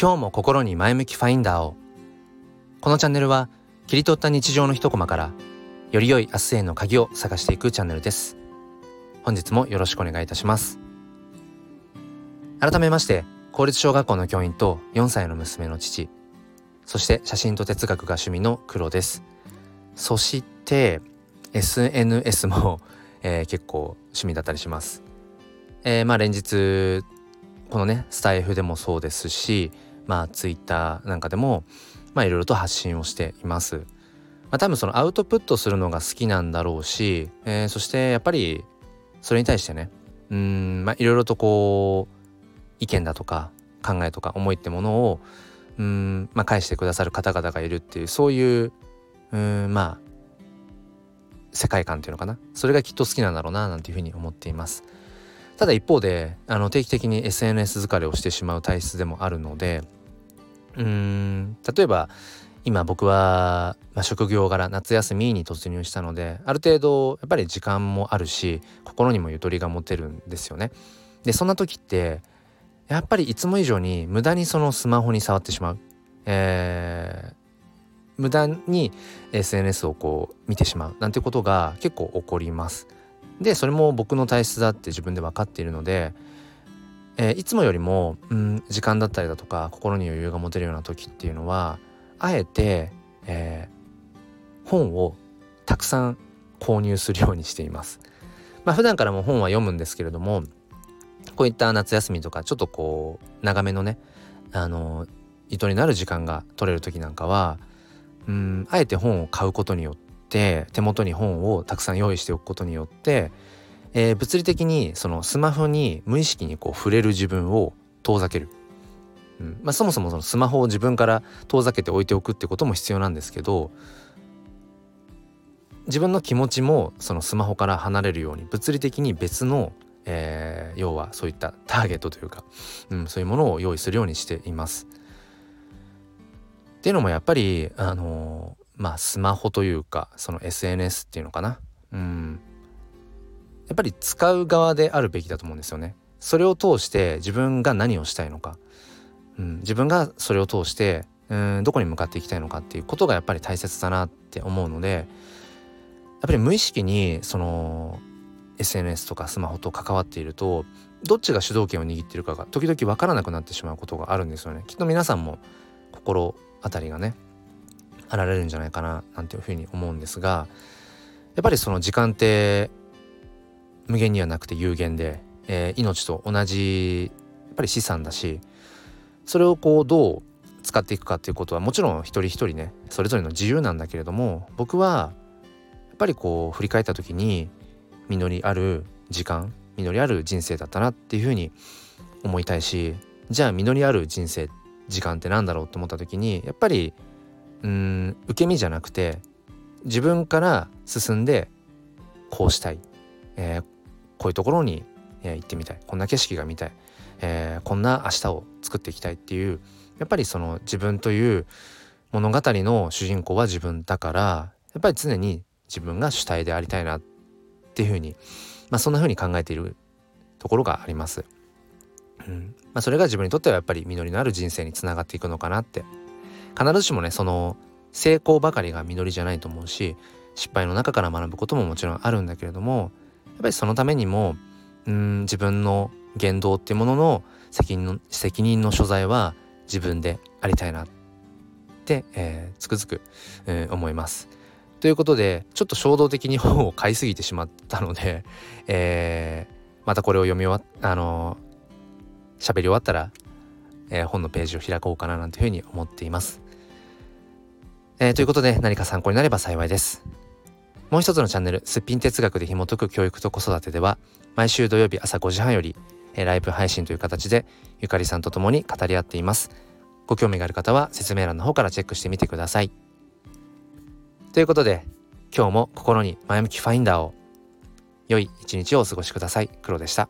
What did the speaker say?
今日も心に前向きファインダーを。このチャンネルは切り取った日常の一コマからより良い明日への鍵を探していくチャンネルです。本日もよろしくお願いいたします。改めまして公立小学校の教員と4歳の娘の父そして写真と哲学が趣味の黒です。そして SNS も、えー、結構趣味だったりします、えー、まあ連日このねスタイフでもそうですしまあツイッターなんかでもまあいろいろと発信をしています。まあ、多分そのアウトプットするのが好きなんだろうし、えー、そしてやっぱりそれに対してねうんまあいろいろとこう意見だとか考えとか思いってものをうんまあ返してくださる方々がいるっていうそういううんまあ世界観っていうのかなそれがきっと好きなんだろうななんていうふうに思っています。ただ一方であの定期的に SNS 疲れをしてしまう体質でもあるのでうーん例えば今僕は、まあ、職業柄夏休みに突入したのである程度やっぱり時間もあるし心にもゆとりが持てるんですよね。でそんな時ってやっぱりいつも以上に無駄にそのスマホに触ってしまう。えー、無駄に SNS をこう見てしまうなんてことが結構起こります。でそれも僕の体質だって自分で分かっているので、えー、いつもよりも、うん、時間だったりだとか心に余裕が持てるような時っていうのはあえて、えー、本をたくさん購入するようにしています。まあ普段からも本は読むんですけれどもこういった夏休みとかちょっとこう長めのねあの意図になる時間が取れる時なんかはうんあえて本を買うことによって手元に本をたくさん用意しておくことによって、えー、物理的にそのスマホに無意識にこう触れる自分を遠ざける。うんまあ、そもそもそのスマホを自分から遠ざけて置いておくってことも必要なんですけど自分の気持ちもそのスマホから離れるように物理的に別の、えー、要はそういったターゲットというか、うん、そういうものを用意するようにしています。っていうのもやっぱりあのまあスマホというかその SNS っていうのかなうんやっぱり使う側であるべきだと思うんですよね。それを通して自分が何をしたいのか、うん、自分がそれを通してうんどこに向かっていきたいのかっていうことがやっぱり大切だなって思うのでやっぱり無意識にその SNS とかスマホと関わっているとどっちが主導権を握っているかが時々分からなくなってしまうことがあるんですよね。きっと皆さんも心当たりがねあられるんじゃないかななんていうふうに思うんですがやっぱりその時間って無限にはなくて有限で、えー、命と同じやっぱり資産だしそれをこうどう使っていくかっていうことはもちろん一人一人ねそれぞれの自由なんだけれども僕はやっぱりこう振り返った時に実りある時間実りある人生だったなっていうふうに思いたいしじゃあ実りある人生時間って何だろうと思った時にやっぱりうん受け身じゃなくて自分から進んでこうしたい、えー、こういうところに、え、行ってみたい。こんな景色が見たい、えー、こんな明日を作っていきたいっていうやっぱりその自分という物語の主人公は自分だからやっぱり常に自分が主体でありたいなっていうふうに、まあ、そんなふうに考えているところがあります。うん。まあ、それが自分にとってはやっぱり実りのある人生につながっていくのかなって。必ずしもねその成功ばかりが実りじゃないと思うし失敗の中から学ぶことももちろんあるんだけれどもっぱりそのためにもん自分の言動っていうものの責任の責任の所在は自分でありたいなって、えー、つくづく、えー、思います。ということでちょっと衝動的に本を買いすぎてしまったので、えー、またこれを読み終わっあの喋り終わったらえー、本のページを開こうかななんていうふうに思っています。えー、ということで何か参考になれば幸いです。もう一つのチャンネル、すっぴん哲学で紐解く教育と子育てでは、毎週土曜日朝5時半より、え、ライブ配信という形で、ゆかりさんと共に語り合っています。ご興味がある方は説明欄の方からチェックしてみてください。ということで、今日も心に前向きファインダーを、良い一日をお過ごしください。黒でした。